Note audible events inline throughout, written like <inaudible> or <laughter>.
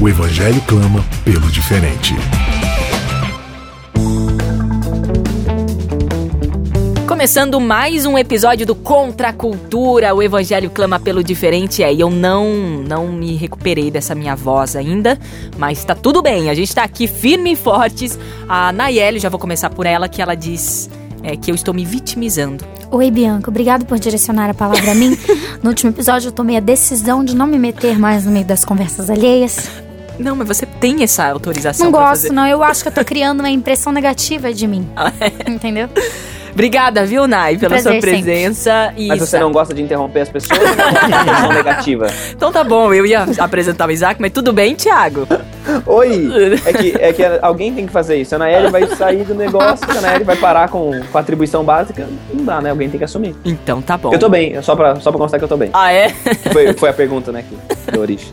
O Evangelho clama pelo diferente. Começando mais um episódio do Contra a Cultura, o Evangelho clama pelo diferente. É, eu não não me recuperei dessa minha voz ainda, mas tá tudo bem. A gente tá aqui firme e fortes. A Nayeli, já vou começar por ela, que ela diz é, que eu estou me vitimizando. Oi, Bianca. Obrigado por direcionar a palavra a mim. <laughs> No último episódio, eu tomei a decisão de não me meter mais no meio das conversas alheias. Não, mas você tem essa autorização Não gosto, fazer. não. Eu acho que eu tô criando uma impressão negativa de mim. <laughs> Entendeu? Obrigada, viu, Nay, pela Prazer sua presença. E Mas você não gosta de interromper as pessoas ou não intenção negativa? <laughs> Então tá bom, eu ia apresentar o Isaac, mas tudo bem, Thiago? <laughs> Oi! É que, é que alguém tem que fazer isso. A Anaeli vai sair do negócio, a Anaeli vai parar com, com a atribuição básica. Não dá, né? Alguém tem que assumir. Então tá bom. Eu tô bem, só pra, só pra constar que eu tô bem. Ah, é? Foi, foi a pergunta, né, que deu origem.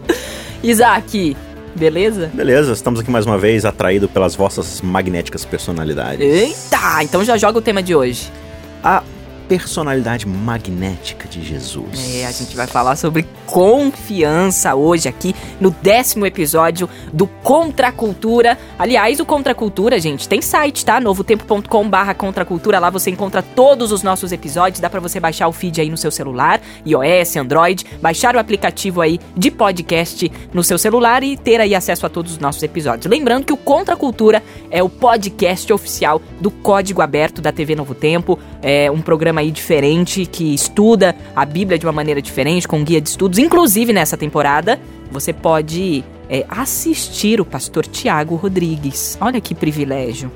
Isaac, beleza? Beleza, estamos aqui mais uma vez atraído pelas vossas magnéticas personalidades. Eita, então já joga o tema de hoje. A personalidade magnética de Jesus. É, a gente vai falar sobre confiança hoje aqui no décimo episódio do Contra Cultura. Aliás, o Contra Cultura, gente, tem site, tá? novotempo.com barra Contra a Cultura. Lá você encontra todos os nossos episódios. Dá pra você baixar o feed aí no seu celular, iOS, Android, baixar o aplicativo aí de podcast no seu celular e ter aí acesso a todos os nossos episódios. Lembrando que o Contra Cultura é o podcast oficial do Código Aberto da TV Novo Tempo. É um programa aí diferente que estuda a Bíblia de uma maneira diferente, com guia de estudos. Inclusive, nessa temporada, você pode é, assistir o pastor Tiago Rodrigues. Olha que privilégio.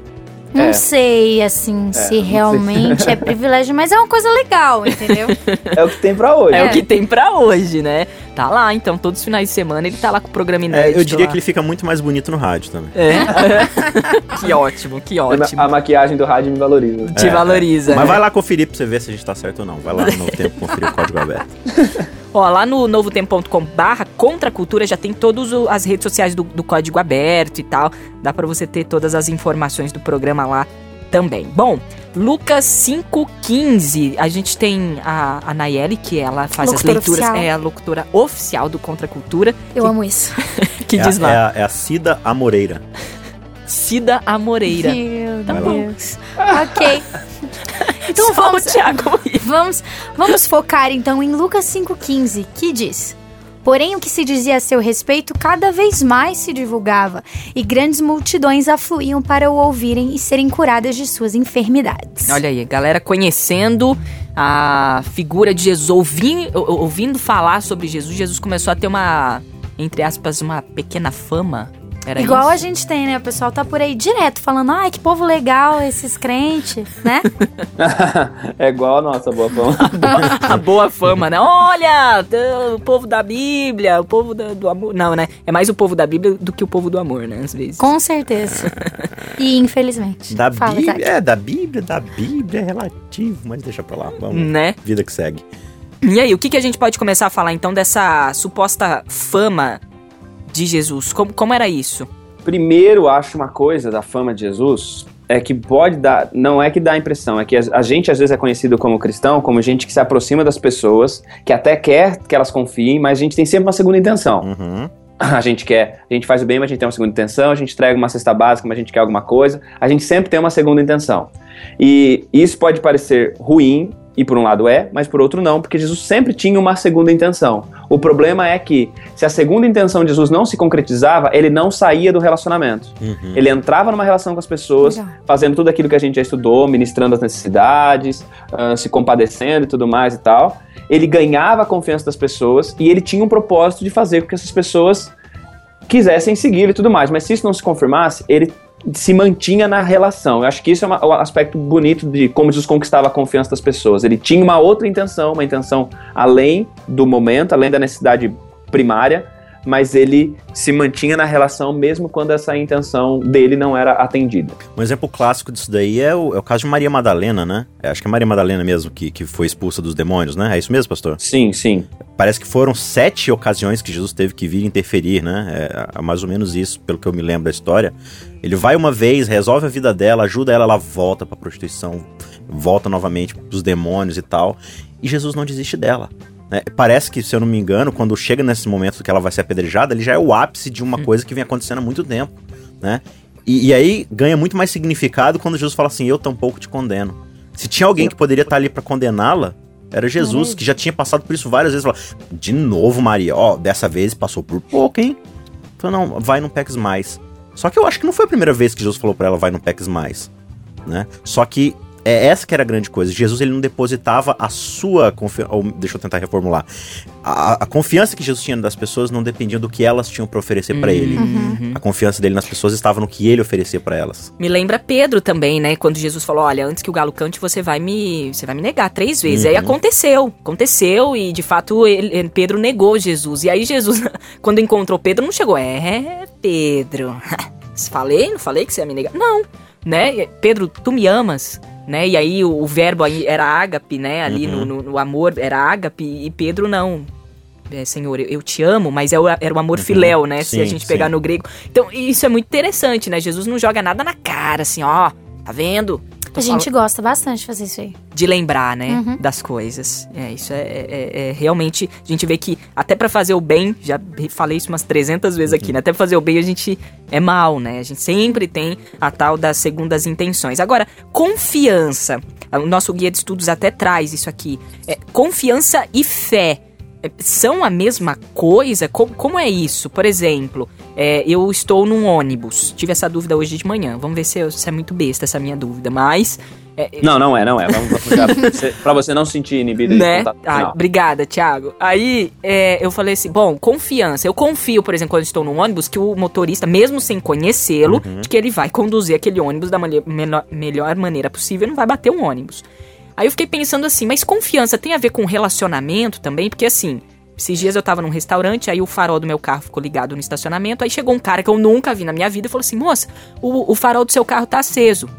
Não É. sei, assim, se sei. realmente é <laughs> privilégio, mas é uma coisa legal, entendeu? É o que tem pra hoje. É, É. o que tem pra hoje, né? Tá lá, então, todos os finais de semana ele tá lá com o programa É, inédito. eu diria lá. que ele fica muito mais bonito no rádio também. É. <laughs> que ótimo, que ótimo. A maquiagem do rádio me valoriza. Te É, valoriza. Mas né? vai lá conferir pra você ver se a gente tá certo ou não. Vai lá no tempo conferir o código aberto. <laughs> Ó, lá no novotempo.com barra Contra a Cultura já tem todas as redes sociais do, do Código Aberto e tal. Dá pra você ter todas as informações do programa lá também. Bom, Lucas 5,15. A gente tem a, a Nayeli, que ela faz Locutora as leituras. oficial. É a locutora oficial do Contra a Cultura. Eu amo isso. <laughs> Que é, diz a- lá, é a, é a Cida Amoreira. Cida Amoreira. Meu Tá bom. Deus. ok. Então Só vamos, o Thiago <laughs> rir. vamos, vamos focar então em Lucas 5,15, que diz: Porém, o que se dizia a seu respeito cada vez mais se divulgava, e grandes multidões afluíam para o ouvirem e serem curadas de suas enfermidades. Olha aí, galera conhecendo a figura de Jesus, ouvindo, ouvindo falar sobre Jesus, Jesus começou a ter uma, entre aspas, uma pequena fama. Era Igual isso? a gente tem, né? O pessoal tá por aí direto falando, ai, que povo legal esses crentes, né? <laughs> é igual a nossa boa fama. <laughs> a boa fama, né? Olha, o povo da Bíblia, o povo da- do amor. Não, né? É mais o povo da Bíblia do que o povo do amor, né? Às vezes. Com certeza. E infelizmente. Da Fala, Bíblia. É, da Bíblia, da Bíblia é relativo, mas deixa pra lá. Vamos. Né? Vida que segue. E aí, o que, que a gente pode começar a falar então dessa suposta fama de Jesus? Como, como era isso? Primeiro, acho uma coisa da fama de Jesus é que pode dar, não é que dá a impressão, é que a, gente às vezes é conhecido como cristão, como gente que se aproxima das pessoas, que até quer que elas confiem, mas a gente tem sempre uma segunda intenção. Uhum. <laughs> A gente quer, a gente faz o bem, mas a gente tem uma segunda intenção, a gente entrega uma cesta básica, mas a gente quer alguma coisa, a gente sempre tem uma segunda intenção. E isso pode parecer ruim, e por um lado é, mas por outro não, porque Jesus sempre tinha uma segunda intenção. O problema é que, se a segunda intenção de Jesus não se concretizava, ele não saía do relacionamento. Uhum. Ele entrava numa relação com as pessoas, Legal. fazendo tudo aquilo que a gente já estudou, ministrando as necessidades, ah, se compadecendo e tudo mais e tal. Ele ganhava a confiança das pessoas e ele tinha um propósito de fazer com que essas pessoas quisessem segui-lo e tudo mais. Mas se isso não se confirmasse, ele se mantinha na relação. Eu acho que isso é uma- um aspecto bonito de como Jesus conquistava a confiança das pessoas. Ele tinha uma outra intenção, uma intenção além do momento, além da necessidade primária, mas ele se mantinha na relação mesmo quando essa intenção dele não era atendida. Um exemplo clássico disso daí é o, é o caso de Maria Madalena, né? É, acho que é Maria Madalena mesmo que, que foi expulsa dos demônios, né? É isso mesmo, pastor? Sim, sim. Parece que foram sete ocasiões que Jesus teve que vir interferir, né? É, é mais ou menos isso, pelo que eu me lembro da história. Ele vai uma vez, resolve a vida dela, ajuda ela, ela volta pra prostituição, volta novamente pros demônios e tal. E Jesus não desiste dela. Né? parece que, se eu não me engano, quando chega nesse momento que ela vai ser apedrejada, ele já é o ápice de uma coisa que vem acontecendo há muito tempo, né? E, e aí ganha muito mais significado quando Jesus fala assim: Eu tampouco te condeno. Se tinha alguém que poderia estar ali pra condená-la, era Jesus, que já tinha passado por isso várias vezes. Fala, de novo, Maria, ó, dessa vez passou por pouco, hein? Então, não, vai, não peques mais. Só que eu acho que não foi a primeira vez que Jesus falou pra ela, vai, não peques mais. Né? Só que é essa que era a grande coisa. Jesus ele não depositava a sua confiança. Deixa eu tentar reformular. A, a, confiança que Jesus tinha das pessoas não dependia do que elas tinham para oferecer para ele. Uhum. A confiança dele nas pessoas estava no que ele oferecia para elas. Me lembra Pedro também, né? Quando Jesus falou: Olha, antes que o galo cante, você vai me, você vai me negar três vezes. Uhum. Aí aconteceu, aconteceu, e de fato ele, Pedro negou Jesus. E aí Jesus, <laughs> quando encontrou Pedro, não chegou. É, Pedro. <laughs> Falei? Não falei que você ia me negar? Não. Né? Pedro, tu me amas? Né? E aí o, o verbo aí era ágape, né? Ali Uhum. no, no, amor era ágape e Pedro não. É, Senhor, eu, eu te amo, mas é o- era o amor filéu, né? Se a Sim, gente pegar sim. no grego. Então, isso é muito interessante, né? Jesus não joga nada na cara, assim, ó, tá vendo? A gente gosta bastante de fazer isso aí. de lembrar, né, Uhum. das coisas. É, isso é, é- é realmente, a gente vê que até pra fazer o bem, já falei isso umas 300 vezes aqui, né, até pra fazer o bem a gente é mal, né, a gente sempre tem a tal das segundas intenções. Agora, confiança, o nosso guia de estudos até traz isso aqui, é, confiança e fé. São a mesma coisa? Como, como é isso? Por exemplo, é, eu estou num ônibus. Tive essa dúvida hoje de manhã. Vamos ver se, se é muito besta essa minha dúvida. Mas é, Não, não é, não é. Vamos, <laughs> pra você- não se sentir inibido de né? contato Ah, final. obrigada, Thiago. Aí é, eu falei assim: bom, confiança. Eu confio, por exemplo, quando eu estou num ônibus, que o motorista, mesmo sem conhecê-lo, Uhum. de que ele vai conduzir aquele ônibus da menor- melhor maneira possível e não vai bater um ônibus. Aí eu fiquei pensando assim, mas confiança tem a ver com relacionamento também? Porque assim. Esses dias eu tava num restaurante, aí o farol do meu carro ficou ligado no estacionamento, aí chegou um cara que eu nunca vi na minha vida e falou assim: moça, o, o farol do seu carro tá aceso.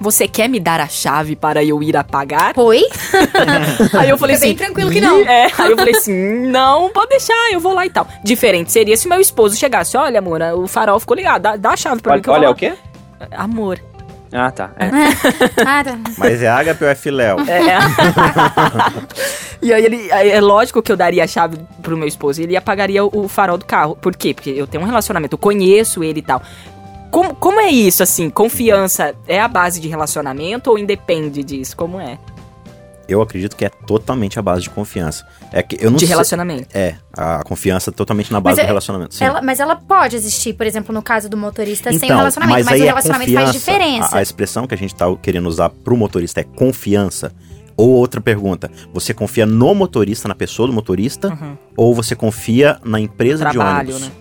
Você quer me dar a chave para eu ir apagar? Oi? <laughs> Aí eu falei Fica bem assim. tranquilo que não. É, aí eu falei assim: não, pode deixar, eu vou lá e tal. Diferente seria se meu esposo chegasse: olha, amor, o farol ficou ligado, dá, dá a chave pra mim Olha, que eu vou olha lá." o quê? Amor. Ah, tá. É. <laughs> Ah, tá. Mas é ágape ou é filéu? É. <laughs> e aí ele. aí é lógico que eu daria a chave pro meu esposo e ele apagaria o, o farol do carro. Por quê? Porque eu tenho um relacionamento, eu conheço ele e tal. Como, como é isso, assim? Confiança é a base de relacionamento ou independe disso? Como é? Eu acredito que é totalmente a base de confiança. É que eu não de sei- relacionamento. É, a confiança totalmente na base Mas do é- relacionamento. Sim. Ela- mas ela pode existir, por exemplo, no caso do motorista sem Então, relacionamento. Mas, aí o é relacionamento faz diferença. A, a expressão que a gente tá querendo usar pro motorista é confiança. Ou outra pergunta, você confia no motorista, na pessoa do motorista, Uhum. ou você confia na empresa de Trabalho, ônibus? né?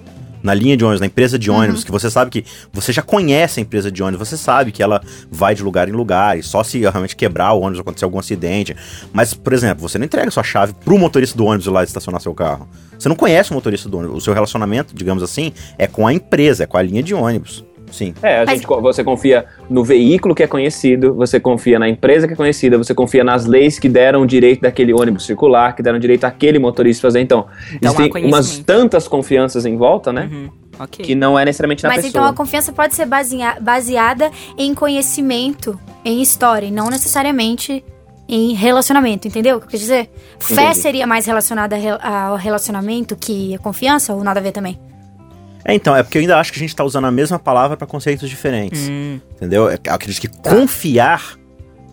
Na linha de ônibus, na empresa de Uhum. ônibus, que você sabe que você já conhece a empresa de ônibus, você sabe que ela vai de lugar em lugar, e só se realmente quebrar o ônibus, acontecer algum acidente. Mas, por exemplo, você não entrega sua chave pro motorista do ônibus lá estacionar seu carro. Você não conhece o motorista do ônibus. O seu relacionamento, digamos assim, é com a empresa, é com a linha de ônibus. Sim. É, a Mas- gente, você confia no veículo que é conhecido, você confia na empresa que é conhecida, você confia nas leis que deram o direito daquele ônibus circular, que deram direito àquele motorista fazer. Então, Então, existem umas tantas confianças em volta, né? Uhum. Ok. Que não é necessariamente na Mas pessoa. então a confiança pode ser basea- baseada em conhecimento, em história, e não necessariamente em relacionamento, entendeu o que eu quis dizer? Fé Entendi. seria mais relacionada ao relacionamento que a confiança, ou nada a ver também? É, então, é porque eu ainda acho que a gente tá usando a mesma palavra para conceitos diferentes. Hum, Entendeu? É- Eu acredito que Tá. confiar.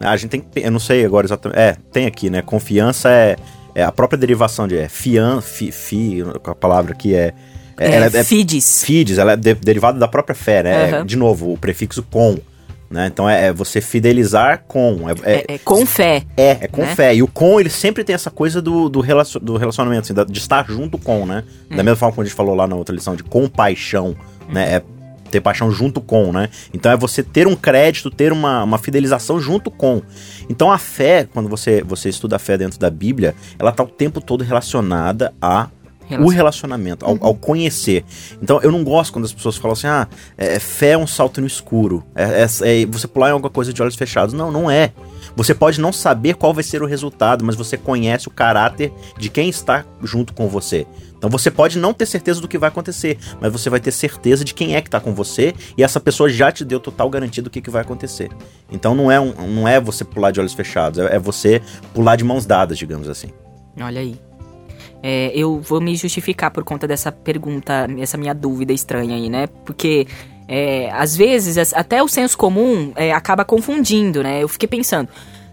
né, A gente tem que. Eu não sei agora exatamente. É, tem aqui, né? Confiança é, é a própria derivação de. É fian, fi, fi, a palavra aqui é. é, é, ela é, é Fides. fides, ela é de- derivada da própria fé, né? É, Aham. de novo, o prefixo com. Né? Então é, é você fidelizar com. É, é, É, é com fé. é, é com né? fé. E o com, ele sempre tem essa coisa do, do, relacion- do relacionamento, assim, da- de estar junto com, né? Da mesma forma como a gente falou lá na outra lição, de compaixão, né? É ter paixão junto com, né? Então é você ter um crédito, ter uma, uma fidelização junto com. Então a fé, quando você, você estuda a fé dentro da Bíblia, ela tá o tempo todo relacionada a o relacionamento, ao, ao, conhecer. Então eu não gosto quando as pessoas falam assim, ah, é, fé é um salto no escuro, é, é, é, você pular em alguma coisa de olhos fechados. Não, não é. Você pode não saber qual vai ser o resultado, mas você conhece o caráter de quem está junto com você. Então você pode não ter certeza do que vai acontecer, mas você vai ter certeza de quem é que está com você e essa pessoa já te deu total garantia do que, que vai acontecer. Então não é, um, não é você pular de olhos fechados, é, é você pular de mãos dadas, digamos assim. Olha aí. É, eu vou me justificar por conta dessa pergunta, essa minha dúvida estranha aí, né? Porque é, às vezes até o senso comum é, acaba confundindo, né? Eu fiquei pensando,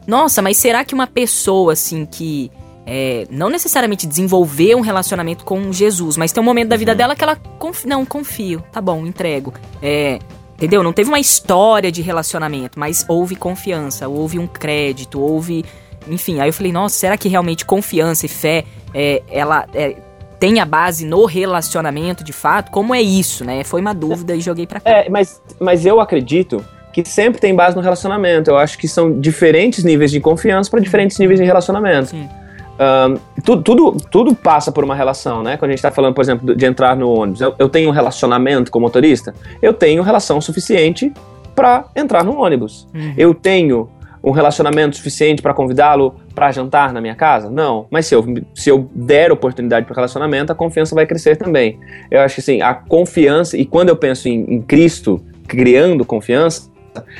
nossa, mas será que uma pessoa assim que é, não necessariamente desenvolver um relacionamento com Jesus, mas tem um momento da vida uhum. dela que ela confia, não confio, tá bom, entrego. É, entendeu? Não teve uma história de relacionamento, mas houve confiança, houve um crédito, houve, enfim. Aí eu falei, nossa, será que realmente confiança e fé, é, ela é, tem a base no relacionamento de fato? Como é isso, né? Foi uma dúvida e joguei para cá. É, mas, mas eu acredito que sempre tem base no relacionamento. Eu acho que são diferentes níveis de confiança para diferentes níveis de relacionamento. Sim. Um, tudo, tudo, tudo, passa por uma relação, né? Quando a gente está falando, por exemplo, de entrar no ônibus, eu, eu, tenho um relacionamento com o motorista, eu tenho relação suficiente para entrar no ônibus. Uhum. Eu tenho um relacionamento suficiente para convidá-lo para jantar na minha casa? Não. Mas se eu, se eu der oportunidade para relacionamento, a confiança vai crescer também. Eu acho que assim, a confiança, e quando eu penso em, em Cristo criando confiança,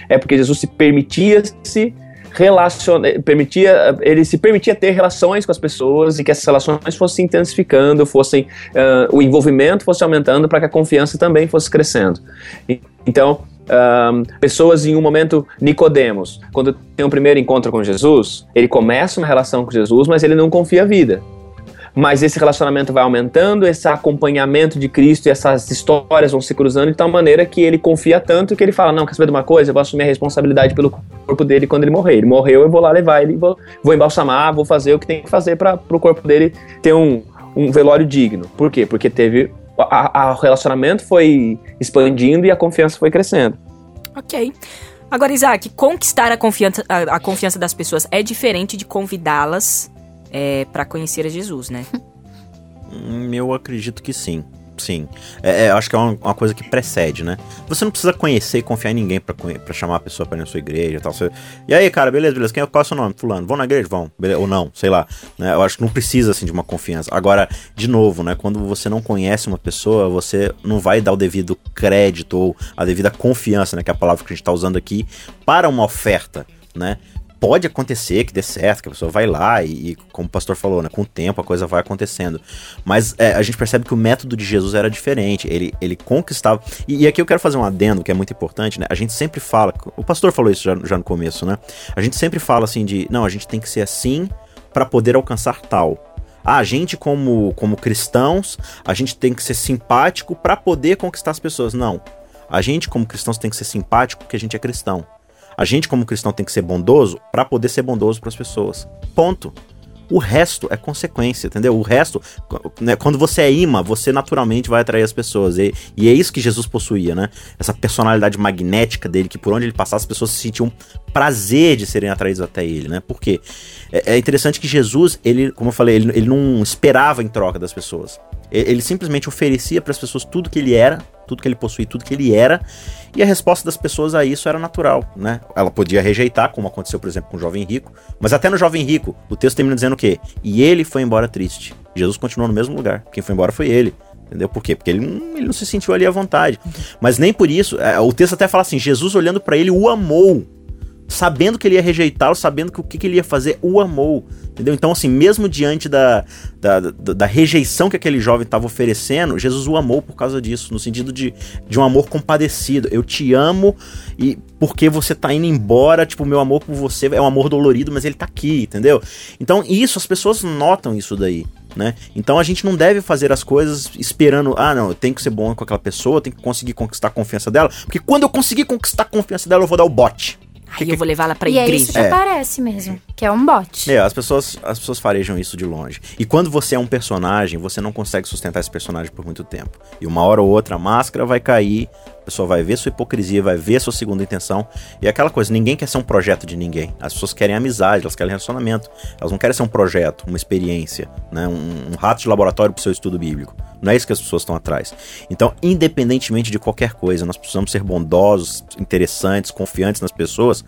é porque Jesus se permitia-se relaciona, permitia, ele se permitia ter relações com as pessoas e que essas relações fossem intensificando, fossem uh, o envolvimento fosse aumentando para que a confiança também fosse crescendo. E, então, pessoas em um momento Nicodemos, quando tem um primeiro encontro com Jesus, ele começa uma relação com Jesus, mas ele não confia a vida mas esse relacionamento vai aumentando, esse acompanhamento de Cristo e essas histórias vão se cruzando de tal maneira que ele confia tanto que ele fala: Não, quer saber de uma coisa? Eu vou assumir a responsabilidade pelo corpo dele quando ele morrer. Ele morreu, eu vou lá levar ele, vou, vou embalsamar, vou fazer o que tem que fazer para o corpo dele ter um, um velório digno. Por quê? Porque teve. O relacionamento foi expandindo e a confiança foi crescendo. Ok. Agora, Isaac, conquistar a confiança, a, a confiança das pessoas é diferente de convidá-las é, para conhecer a Jesus, né? <laughs> Hum, eu acredito que sim. Sim. É, é, acho que é uma, uma, coisa que precede, né? Você não precisa conhecer e confiar em ninguém para chamar a pessoa para ir na sua igreja e tal. Você... E aí, cara, beleza, beleza. Quem, qual é o seu nome? Fulano. Vão na igreja? Vão. Beleza. Ou não, sei lá. Né? Eu acho que não precisa, assim, de uma confiança. Agora, de novo, né? Quando você não conhece uma pessoa, você não vai dar o devido crédito ou a devida confiança, né? Que é a palavra que a gente tá usando aqui, para uma oferta, né? Pode acontecer que dê certo, que a pessoa vai lá e, e como o pastor falou, né, com o tempo a coisa vai acontecendo. Mas é, a gente percebe que o método de Jesus era diferente. Ele, ele conquistava. E, e, aqui eu quero fazer um adendo que é muito importante, né? A gente sempre fala, o pastor falou isso já, já no começo, né? A gente sempre fala assim de, não, a gente tem que ser assim para poder alcançar tal. Ah, a gente como, como cristãos, a gente tem que ser simpático para poder conquistar as pessoas. Não. A gente como cristãos tem que ser simpático porque a gente é cristão. A gente, como cristão, tem que ser bondoso para poder ser bondoso para as pessoas. Ponto. O resto é consequência, entendeu? O resto, né, quando você é imã, você naturalmente vai atrair as pessoas. E, e, é isso que Jesus possuía, né? Essa personalidade magnética dele, que por onde ele passasse, as pessoas se sentiam prazer de serem atraídos até ele, né? Porque é, é interessante que Jesus, ele, como eu falei, ele, ele não esperava em troca das pessoas. Ele simplesmente oferecia para as pessoas tudo que ele era, tudo que ele possuía, tudo que ele era, e a resposta das pessoas a isso era natural, né? Ela podia rejeitar, como aconteceu, por exemplo, com o jovem rico, mas até no jovem rico, o texto termina dizendo o quê? E ele foi embora triste. Jesus continuou no mesmo lugar. Quem foi embora foi ele. Entendeu? Por quê? Porque ele não, ele não se sentiu ali à vontade. Mas nem por isso. É, o texto até fala assim: Jesus olhando para ele o amou sabendo que ele ia rejeitá-lo, sabendo que o que, que, ele ia fazer, o amou. Entendeu? Então, assim, mesmo diante da, da, da, da rejeição que aquele jovem estava oferecendo, Jesus o amou por causa disso, no sentido de, de um amor compadecido. Eu te amo e porque você tá indo embora, tipo, meu amor por você é um amor dolorido, mas ele tá aqui, entendeu? Então, isso, as pessoas notam isso daí. Né? Então a gente não deve fazer as coisas esperando, ah, não, eu tenho que ser bom com aquela pessoa, eu tenho que conseguir conquistar a confiança dela, porque quando eu conseguir conquistar a confiança dela, eu vou dar o bote. Aí que eu vou levar ela pra e igreja. E é isso que é. aparece mesmo. Que é um bot. É, as pessoas, as pessoas farejam isso de longe. E quando você é um personagem, você não consegue sustentar esse personagem por muito tempo. E uma hora ou outra a máscara vai cair, a pessoa vai ver sua hipocrisia, vai ver sua segunda intenção. E é aquela coisa, ninguém quer ser um projeto de ninguém. As pessoas querem amizade, elas querem relacionamento. Elas não querem ser um projeto, uma experiência, né? um, um rato de laboratório pro seu estudo bíblico. Não é isso que as pessoas estão atrás. Então, independentemente de qualquer coisa, nós precisamos ser bondosos, interessantes, confiantes nas pessoas,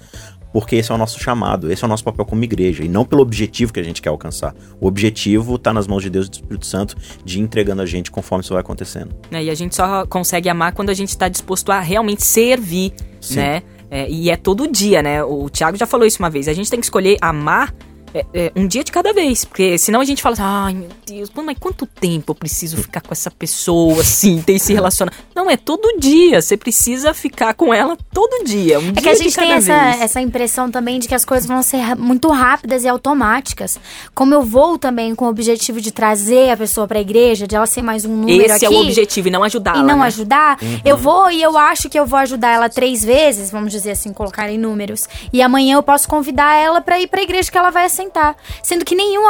porque esse é o nosso chamado, esse é o nosso papel como igreja, e não pelo objetivo que a gente quer alcançar. O objetivo está nas mãos de Deus e do Espírito Santo de ir entregando a gente conforme isso vai acontecendo. É, e a gente só consegue amar quando a gente está disposto a realmente servir, Sim. né? É, e é todo dia, né? O Thiago já falou isso uma vez. A gente tem que escolher amar é, é, um dia de cada vez. Porque senão a gente fala assim, ai meu Deus, mas quanto tempo eu preciso ficar com essa pessoa assim, ter esse <laughs> relacionamento? Não, é todo dia. Você precisa ficar com ela todo dia. Um É dia que a de gente cada tem essa, vez. essa impressão também de que as coisas vão ser muito rápidas e automáticas. Como eu vou também com o objetivo de trazer a pessoa pra igreja, de ela ser mais um número Esse aqui. é o objetivo e não ajudá-la. E não né? ajudar, eu vou e eu acho que eu vou ajudar ela três vezes, vamos dizer assim, colocar em números. E amanhã eu posso convidar ela pra ir pra igreja que ela vai assentar. Sendo que nenhum,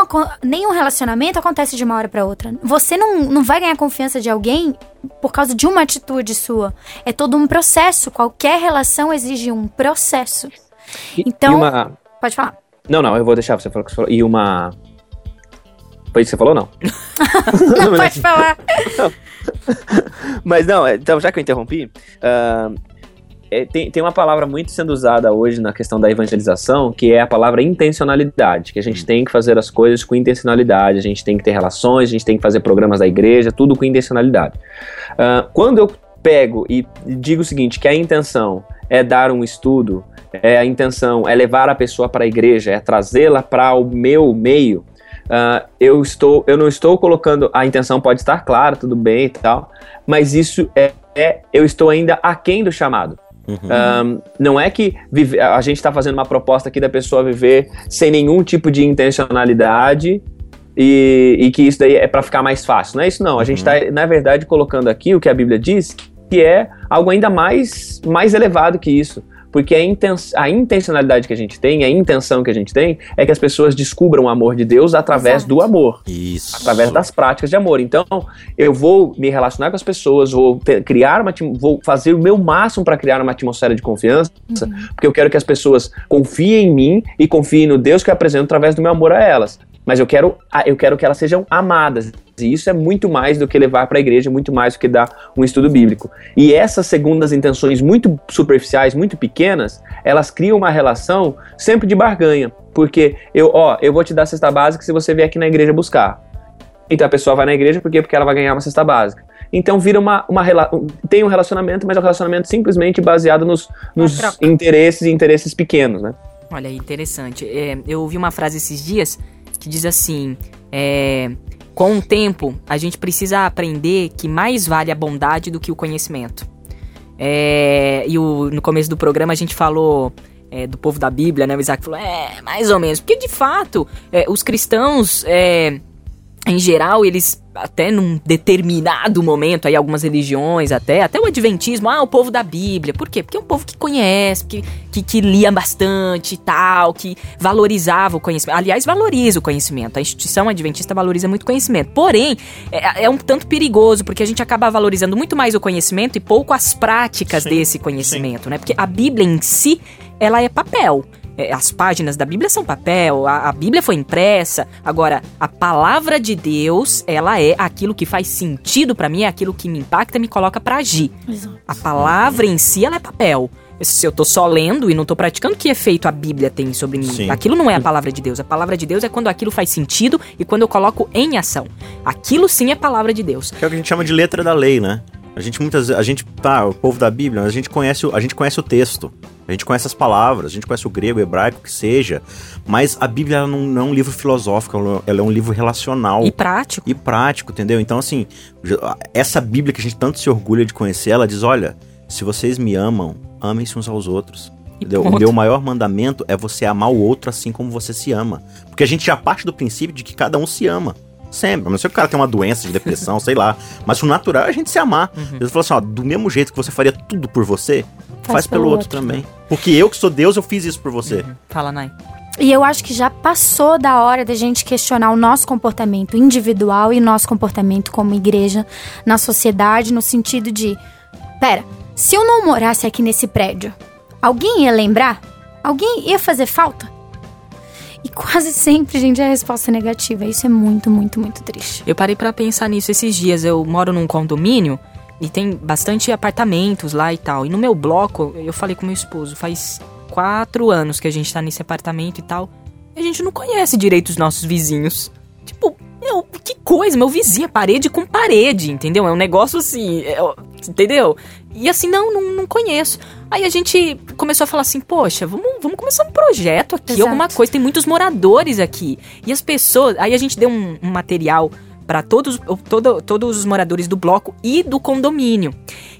nenhum relacionamento acontece de uma hora pra outra. Você não, não vai ganhar confiança de alguém por causa de uma atitude sua. É todo um processo. Qualquer relação exige um processo. E- Então- e uma... Pode falar. Não, não, eu vou deixar você falar o que você falou. E uma. Foi isso que você falou, <laughs> não? Não, pode falar. Mas não, então já que eu interrompi, ah, é, tem, tem uma palavra muito sendo usada hoje na questão da evangelização, que é a palavra intencionalidade, que a gente tem que fazer as coisas com intencionalidade, a gente tem que ter relações, a gente tem que fazer programas da igreja, tudo com intencionalidade. Ah, quando eu pego e digo o seguinte, que a intenção é dar um estudo, é a intenção é levar a pessoa para a igreja, é trazê-la para o meu meio, ah, eu estou, eu não estou colocando a intenção pode estar clara, tudo bem e tal, mas isso é, é- eu estou ainda aquém do chamado. Uhum. Um, não é que vive- a gente está fazendo uma proposta aqui da pessoa viver sem nenhum tipo de intencionalidade e, e que isso daí é para ficar mais fácil. Não é isso, não. A gente está, na verdade, colocando aqui o que a Bíblia diz, que é algo ainda mais, mais elevado que isso. Porque a, inten a intencionalidade que a gente tem, a intenção que a gente tem, é que as pessoas descubram o amor de Deus através Exato. do amor Isso. através das práticas de amor. Então, eu vou me relacionar com as pessoas, vou ter- criar uma, vou fazer o meu máximo para criar uma atmosfera de confiança, porque eu quero que as pessoas confiem em mim e confiem no Deus que eu apresento através do meu amor a elas. Mas eu quero, eu quero que elas sejam amadas. E isso é muito mais do que levar para a igreja, muito mais do que dar um estudo bíblico. E essas segundas intenções muito superficiais, muito pequenas, elas criam uma relação sempre de barganha. Porque eu, ó, eu vou te dar a cesta básica se você vier aqui na igreja buscar. Então a pessoa vai na igreja por quê? Porque ela vai ganhar uma cesta básica. Então vira uma, uma tem um relacionamento, mas é um relacionamento simplesmente baseado nos, nos interesses e interesses pequenos, né? Olha interessante. É, eu ouvi uma frase esses dias que diz assim: é, com o tempo, a gente precisa aprender que mais vale a bondade do que o conhecimento. É, e o- no começo do programa a gente falou é, do povo da Bíblia, né? O Isaac falou, é, mais ou menos. Porque de fato, é, os cristãos, é, em geral, eles até num determinado momento, aí algumas religiões até, até o adventismo, ah, o povo da Bíblia. Por quê? Porque é um povo que conhece, que, que, que lia bastante e tal, que valorizava o conhecimento. Aliás, valoriza o conhecimento. A instituição adventista valoriza muito o conhecimento. Porém, é, é um tanto perigoso, porque a gente acaba valorizando muito mais o conhecimento e pouco as práticas Sim, desse conhecimento, né? Porque a Bíblia em si, ela é papel. É, As páginas da Bíblia são papel, a, a Bíblia foi impressa. Agora, a palavra de Deus, ela é aquilo que faz sentido pra mim, é aquilo que me impacta e me coloca pra agir. A palavra em si, ela é papel. Se eu tô só lendo e não tô praticando, que efeito a Bíblia tem sobre mim? Sim. Aquilo não é a palavra de Deus. A palavra de Deus é quando aquilo faz sentido e quando eu coloco em ação. Aquilo sim é palavra de Deus. Que é o que a gente chama de letra da lei, né? A gente muitas a gente, tá, o povo da Bíblia, a gente conhece, o- a gente conhece o texto. A gente conhece as palavras, a gente conhece o grego, o hebraico, o que seja. Mas a Bíblia não, não é um livro filosófico, ela- é um livro relacional. E prático. e prático, entendeu? Então, assim, essa Bíblia que a gente tanto se orgulha de conhecer, ela diz: olha, se vocês me amam, amem-se uns aos outros. Entendeu? O meu maior mandamento é você amar o outro assim como você se ama. Porque a gente já parte do princípio de que cada um se ama. Sempre. A não ser que o cara tem uma doença de depressão, sei lá. Mas o natural é a gente se amar. Deus falou assim: ó, do mesmo jeito que você faria tudo por você, faz, pelo, outro, também. Porque eu que sou Deus, eu fiz isso por você. Fala, Nai. E eu acho que já passou da hora da gente questionar o nosso comportamento individual e nosso comportamento como igreja na sociedade, no sentido de: pera, se eu não morasse aqui nesse prédio, alguém ia lembrar? Alguém ia fazer falta? E quase sempre, gente, a resposta é negativa. Isso é muito, muito, muito triste. Eu parei pra pensar nisso esses dias. Eu moro num condomínio e tem bastante apartamentos lá e tal. E no meu bloco, eu falei com meu esposo, faz quatro anos que a gente tá nesse apartamento e tal. E a gente não conhece direito os nossos vizinhos. Tipo, meu, que coisa, meu vizinho é parede com parede, entendeu? É um negócio assim, é, entendeu? E assim, não, não, não conheço. Aí a gente começou a falar assim, poxa, vamos, vamos começar um projeto aqui, Exato. alguma coisa. Tem muitos moradores aqui. E as pessoas. Aí a gente deu um, um material para todos, todo, todos os moradores do bloco e do condomínio.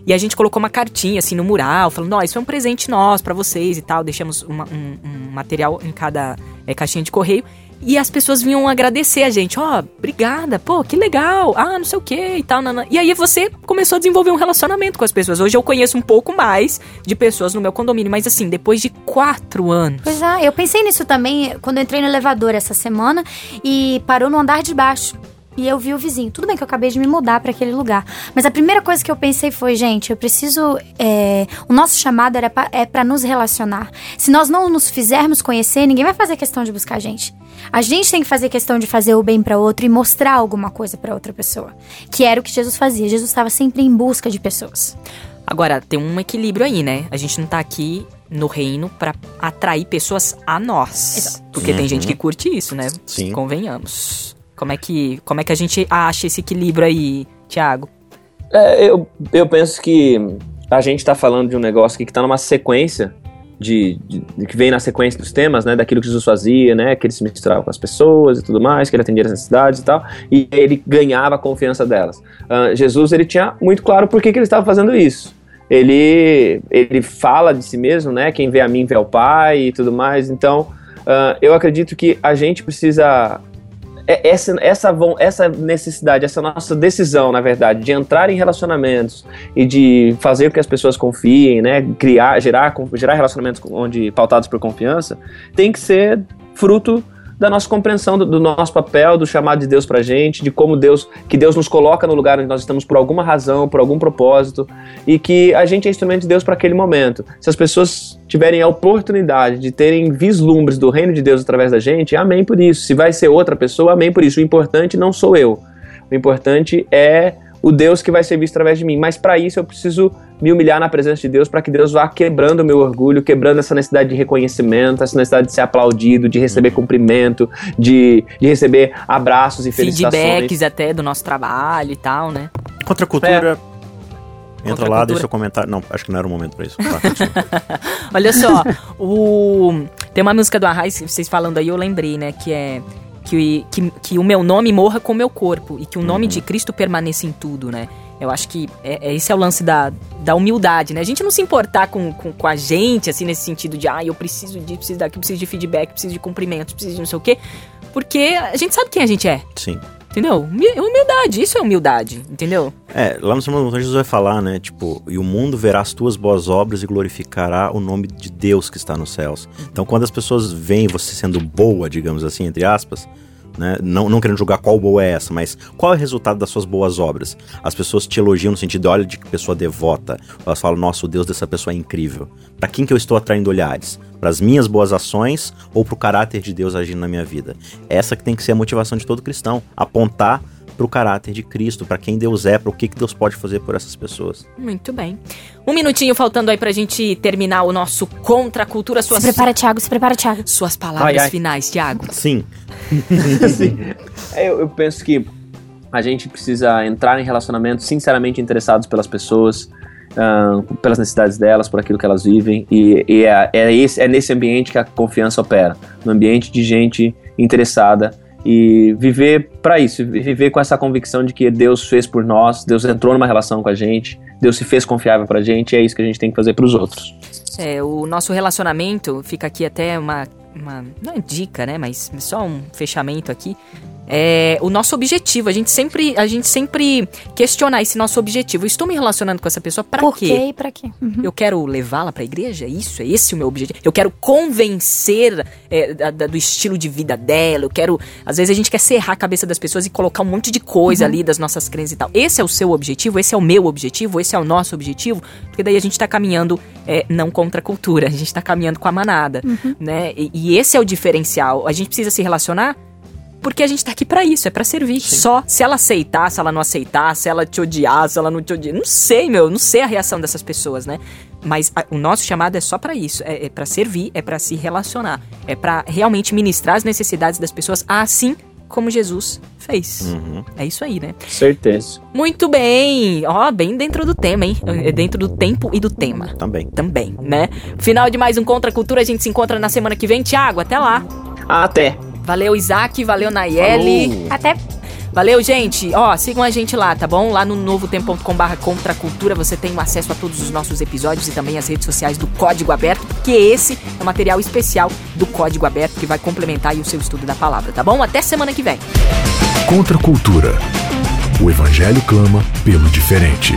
E a gente colocou uma cartinha assim no mural, falando: Ó, isso é um presente nosso para vocês e tal. Deixamos uma- um, um material em cada é, caixinha de correio. E as pessoas vinham agradecer a gente, ó, obrigada, pô, que legal, ah, não sei o que e tal. nanã. E aí você começou a desenvolver um relacionamento com as pessoas. Hoje eu conheço um pouco mais de pessoas no meu condomínio, mas assim, depois de quatro anos. Pois é, eu pensei nisso também quando entrei no elevador essa semana e parou no andar de baixo. E eu vi o vizinho. Tudo bem que eu acabei de me mudar pra aquele lugar. Mas a primeira coisa que eu pensei foi, gente, eu preciso. é, o nosso chamado era pra, é para nos relacionar. Se nós não nos fizermos conhecer, ninguém vai fazer questão de buscar a gente. A gente tem que fazer questão de fazer o bem pra outro e mostrar alguma coisa pra outra pessoa. Que era o que Jesus fazia. Jesus estava sempre em busca de pessoas. Agora, tem um equilíbrio aí, né? A gente não tá aqui no reino pra atrair pessoas a nós. Exato. Porque tem gente que curte isso, né? Sim. Convenhamos. Como é que, como é que a gente acha esse equilíbrio aí, Thiago? É, eu, eu penso que a gente tá falando de um negócio aqui que tá numa sequência de, de- de- que vem na sequência dos temas, né, daquilo que Jesus fazia, né, que ele se misturava com as pessoas e tudo mais, que ele atendia as necessidades e tal, e ele ganhava a confiança delas. Ah, Jesus, ele tinha muito claro por que, que ele estava fazendo isso. Ele, ele fala de si mesmo, né, quem vê a mim vê ao Pai e tudo mais, então ah, eu acredito que a gente precisa essa, essa, von- essa necessidade, essa nossa decisão, na verdade, de entrar em relacionamentos e de fazer com que as pessoas confiem, né, criar, gerar, gerar relacionamentos onde pautados por confiança, tem que ser fruto da nossa compreensão do, do nosso papel, do chamado de Deus pra gente, de como Deus, que Deus nos coloca no lugar onde nós estamos por alguma razão, por algum propósito, e que a gente é instrumento de Deus para aquele momento. Se as pessoas tiverem a oportunidade de terem vislumbres do reino de Deus através da gente, amém por isso. Se vai ser outra pessoa, amém por isso. O importante não sou eu. O importante é o Deus que vai ser visto através de mim. Mas para isso eu preciso me humilhar na presença de Deus para que Deus vá quebrando o meu orgulho, quebrando essa necessidade de reconhecimento, essa necessidade de ser aplaudido, de receber cumprimento, de, de receber abraços e felicitações. Feedbacks até do nosso trabalho e tal, né? Contra a cultura. Entra Contra a lá, deixa eu comentar. Não, acho que não era o momento pra isso. Tá. <laughs> Olha só, o tem uma música do Arraiz, vocês falando aí, eu lembrei, né, que é que, que, que o meu nome morra com o meu corpo e que o nome de Cristo permaneça em tudo, né? Eu acho que é, é- esse é o lance da, da humildade, né? A gente não se importar com, com, com a gente, assim, nesse sentido de, ah, eu preciso disso, preciso daquilo, preciso de feedback, preciso de cumprimentos, preciso de não sei o quê. Porque a gente sabe quem a gente é, Sim. Entendeu? Humi- Humildade, isso é humildade, entendeu? É, lá no Sermão do Monte Jesus vai falar, né? Tipo, e o mundo verá as tuas boas obras e glorificará o nome de Deus que está nos céus. Então, quando as pessoas veem você sendo boa, digamos assim, entre aspas, né? Não, não querendo julgar qual boa é essa, mas qual é o resultado das suas boas obras? As pessoas te elogiam no sentido, olha de que pessoa devota. Elas falam, nossa, o Deus dessa pessoa é incrível. Para quem que eu estou atraindo olhares? Para as minhas boas ações ou para o caráter de Deus agindo na minha vida? Essa que tem que ser a motivação de todo cristão. Apontar para o caráter de Cristo, para quem Deus é, para o que, que Deus pode fazer por essas pessoas. Muito bem. Um minutinho faltando aí pra gente terminar o nosso Contra a Cultura. Suas, Se prepara, Thiago, se prepara, Thiago. suas palavras Ai, ai. finais, Thiago. Sim, <laughs> Sim. É, eu, eu penso que a gente precisa entrar em relacionamentos sinceramente interessados pelas pessoas, ah, pelas necessidades delas, por aquilo que elas vivem, e, e é, é, esse, é nesse ambiente que a confiança opera no ambiente de gente interessada e viver para isso, viver com essa convicção de que Deus fez por nós, Deus entrou numa relação com a gente, Deus se fez confiável pra gente, e é isso que a gente tem que fazer pros outros. É, o nosso relacionamento, fica aqui até uma, uma. Não é dica, né? Mas só um fechamento aqui. É, o nosso objetivo. A gente sempre, a gente sempre questiona esse nosso objetivo. Eu estou me relacionando com essa pessoa para quê? quê e pra quê? Uhum. Eu quero levá-la pra igreja? É Isso, é esse o meu objetivo. Eu quero convencer é, da- da- do estilo de vida dela. Eu quero. Às vezes a gente quer serrar a cabeça das pessoas e colocar um monte de coisa ali das nossas crenças e tal. Esse é o seu objetivo, esse é o meu objetivo, esse é o nosso objetivo. Porque daí a gente tá caminhando é, não contra a cultura, a gente tá caminhando com a manada, né? E, e esse é o diferencial. A gente precisa se relacionar porque a gente tá aqui pra isso, é pra servir. Só se ela aceitar, se ela não aceitar, se ela te odiar, se ela não te odiar. Não sei, meu, não sei a reação dessas pessoas, né? Mas a- o nosso chamado é só pra isso, é, é para servir, é pra se relacionar, é pra realmente ministrar as necessidades das pessoas assim como Jesus fez. Uhum. É isso aí, né? Certeza. Muito bem. Ó, bem dentro do tema, hein? É dentro do tempo e do tema Também. também, né? Final de mais um Contra a Cultura, a gente se encontra na semana que vem. Tiago, até lá. Até. Valeu, Isaac, valeu, Nayeli. Até Valeu, gente. Ó, sigam a gente lá, tá bom? Lá no novotempo.com.br contra a cultura você tem acesso a todos os nossos episódios e também as redes sociais do Código Aberto, porque esse é o material especial do Código Aberto que vai complementar aí o seu estudo da palavra, tá bom? Até semana que vem. Contra a cultura. O evangelho clama pelo diferente.